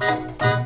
Thank you.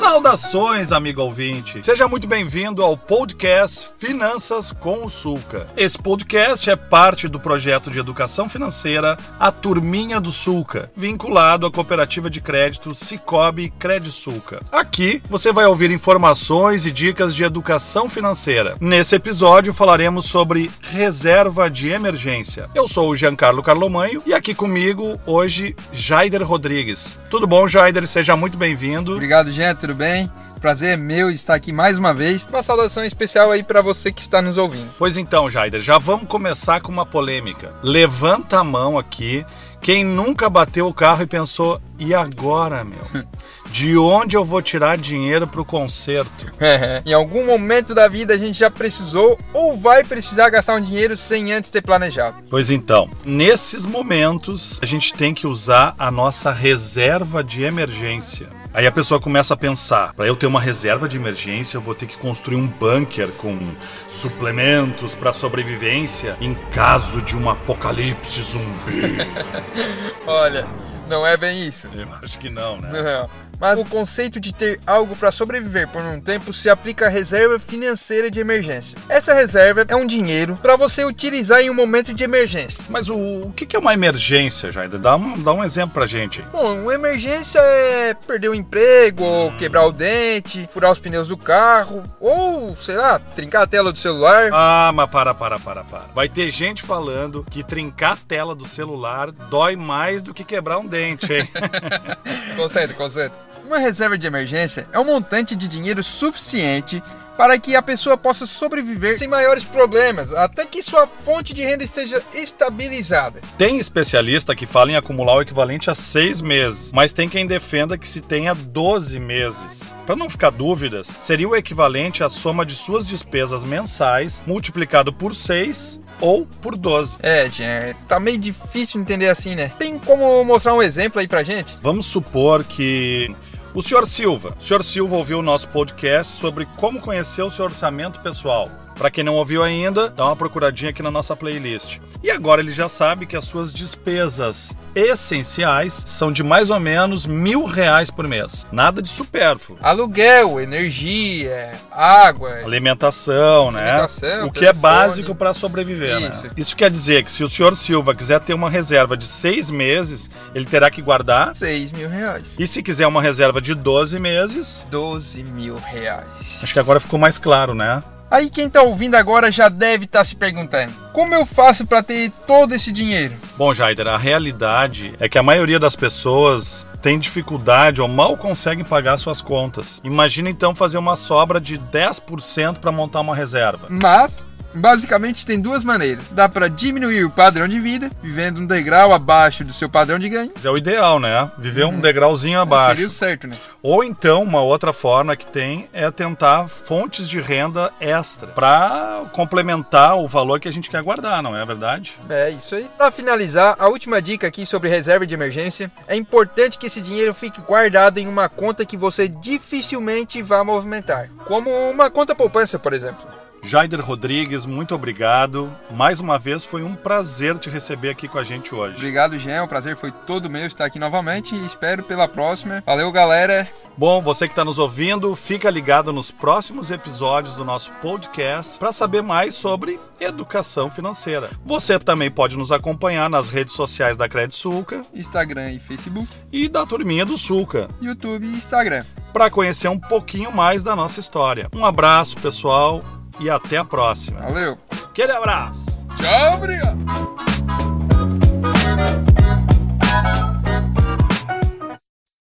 Saudações, amigo ouvinte! Seja muito bem-vindo ao podcast Finanças com o Sulca. Esse podcast é parte do projeto de educação financeira A Turminha do Sulca, vinculado à cooperativa de crédito Cicobi Sulca. Aqui você vai ouvir informações e dicas de educação financeira. Nesse episódio falaremos sobre reserva de emergência. Eu sou o Giancarlo Carlomanho e aqui comigo hoje Jaider Rodrigues. Tudo bom, Jaider? Seja muito bem-vindo. Obrigado, gente. Tudo bem? Prazer é meu estar aqui mais uma vez. Uma saudação especial aí para você que está nos ouvindo. Pois então, Jaider, já vamos começar com uma polêmica. Levanta a mão aqui quem nunca bateu o carro e pensou: e agora, meu? De onde eu vou tirar dinheiro para o conserto? É, em algum momento da vida a gente já precisou ou vai precisar gastar um dinheiro sem antes ter planejado. Pois então, nesses momentos a gente tem que usar a nossa reserva de emergência. Aí a pessoa começa a pensar: para eu ter uma reserva de emergência, eu vou ter que construir um bunker com suplementos para sobrevivência em caso de um apocalipse zumbi. Olha, não é bem isso. Eu acho que não, né? Não. Mas o conceito de ter algo para sobreviver por um tempo se aplica à reserva financeira de emergência. Essa reserva é um dinheiro para você utilizar em um momento de emergência. Mas o, o que é uma emergência, Jaida? Dá, um, dá um exemplo pra gente. Bom, uma emergência é perder o emprego, ou quebrar o dente, furar os pneus do carro, ou, sei lá, trincar a tela do celular. Ah, mas para, para, para, para. Vai ter gente falando que trincar a tela do celular dói mais do que quebrar um dente, hein? conceito, conceito. Uma reserva de emergência é um montante de dinheiro suficiente para que a pessoa possa sobreviver sem maiores problemas, até que sua fonte de renda esteja estabilizada. Tem especialista que fala em acumular o equivalente a seis meses, mas tem quem defenda que se tenha 12 meses. Para não ficar dúvidas, seria o equivalente à soma de suas despesas mensais multiplicado por 6 ou por 12. É, gente, tá meio difícil entender assim, né? Tem como mostrar um exemplo aí pra gente? Vamos supor que o senhor Silva. O senhor Silva ouviu o nosso podcast sobre como conhecer o seu orçamento pessoal. Para quem não ouviu ainda, dá uma procuradinha aqui na nossa playlist. E agora ele já sabe que as suas despesas essenciais são de mais ou menos mil reais por mês. Nada de supérfluo. Aluguel, energia, água, alimentação, né? Alimentação, o que é básico para sobreviver. Isso. Né? Isso quer dizer que se o senhor Silva quiser ter uma reserva de seis meses, ele terá que guardar seis mil reais. E se quiser uma reserva de 12 meses, 12 mil reais. Acho que agora ficou mais claro, né? Aí quem está ouvindo agora já deve estar tá se perguntando: como eu faço para ter todo esse dinheiro? Bom, Jaider, a realidade é que a maioria das pessoas tem dificuldade ou mal conseguem pagar suas contas. Imagina então fazer uma sobra de 10% para montar uma reserva. Mas Basicamente tem duas maneiras. Dá para diminuir o padrão de vida, vivendo um degrau abaixo do seu padrão de ganho. É o ideal, né? Viver uhum. um degrauzinho abaixo. Seria o certo, né? Ou então, uma outra forma que tem é tentar fontes de renda extra para complementar o valor que a gente quer guardar, não é verdade? É isso aí. Para finalizar, a última dica aqui sobre reserva de emergência. É importante que esse dinheiro fique guardado em uma conta que você dificilmente vá movimentar, como uma conta poupança, por exemplo. Jaider Rodrigues, muito obrigado. Mais uma vez foi um prazer te receber aqui com a gente hoje. Obrigado, Jean. O prazer foi todo meu estar aqui novamente e espero pela próxima. Valeu, galera. Bom, você que está nos ouvindo, fica ligado nos próximos episódios do nosso podcast para saber mais sobre educação financeira. Você também pode nos acompanhar nas redes sociais da Credit Sulca, Instagram e Facebook, e da Turminha do Sulca, YouTube e Instagram, para conhecer um pouquinho mais da nossa história. Um abraço, pessoal e até a próxima. Valeu. Aquele abraço. Tchau, obrigado.